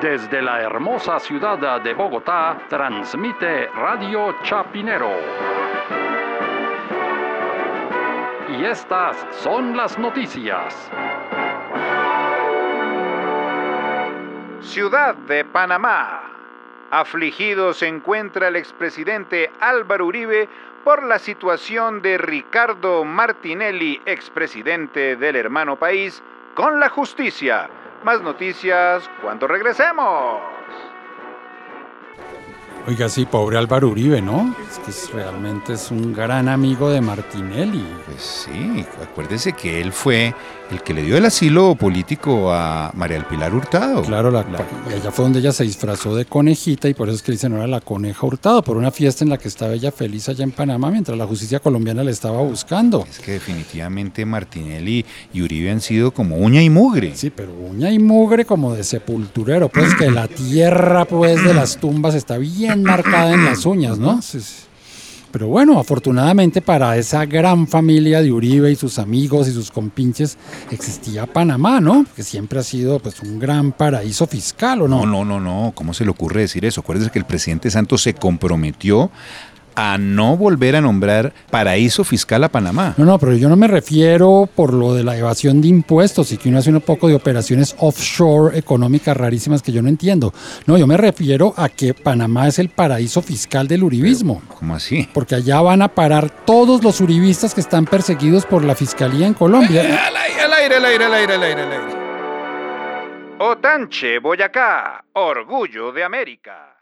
Desde la hermosa ciudad de Bogotá, transmite Radio Chapinero. Y estas son las noticias. Ciudad de Panamá. Afligido se encuentra el expresidente Álvaro Uribe por la situación de Ricardo Martinelli, expresidente del hermano país, con la justicia. Más noticias cuando regresemos. Oiga, sí, pobre Álvaro Uribe, ¿no? Es que realmente es un gran amigo de Martinelli. Pues sí, acuérdese que él fue el que le dio el asilo político a María del Pilar Hurtado. Claro, la, y allá fue donde ella se disfrazó de conejita y por eso es que dicen ahora la coneja Hurtado, por una fiesta en la que estaba ella feliz allá en Panamá mientras la justicia colombiana le estaba buscando. Es que definitivamente Martinelli y Uribe han sido como uña y mugre. Sí, pero uña y mugre como de sepulturero, pues que la tierra pues de las tumbas está bien marcada en las uñas, ¿no? Sí, sí. Pero bueno, afortunadamente para esa gran familia de Uribe y sus amigos y sus compinches existía Panamá, ¿no? Que siempre ha sido pues un gran paraíso fiscal, ¿o no? No, no, no, no. ¿Cómo se le ocurre decir eso? Acuérdese que el presidente Santos se comprometió a no volver a nombrar paraíso fiscal a Panamá. No, no, pero yo no me refiero por lo de la evasión de impuestos y que uno hace un poco de operaciones offshore económicas rarísimas que yo no entiendo. No, yo me refiero a que Panamá es el paraíso fiscal del uribismo. Pero, ¿Cómo así? Porque allá van a parar todos los uribistas que están perseguidos por la fiscalía en Colombia. Eh, al aire, al aire, al aire, al aire, al aire, al aire. Otanche, Boyacá, orgullo de América.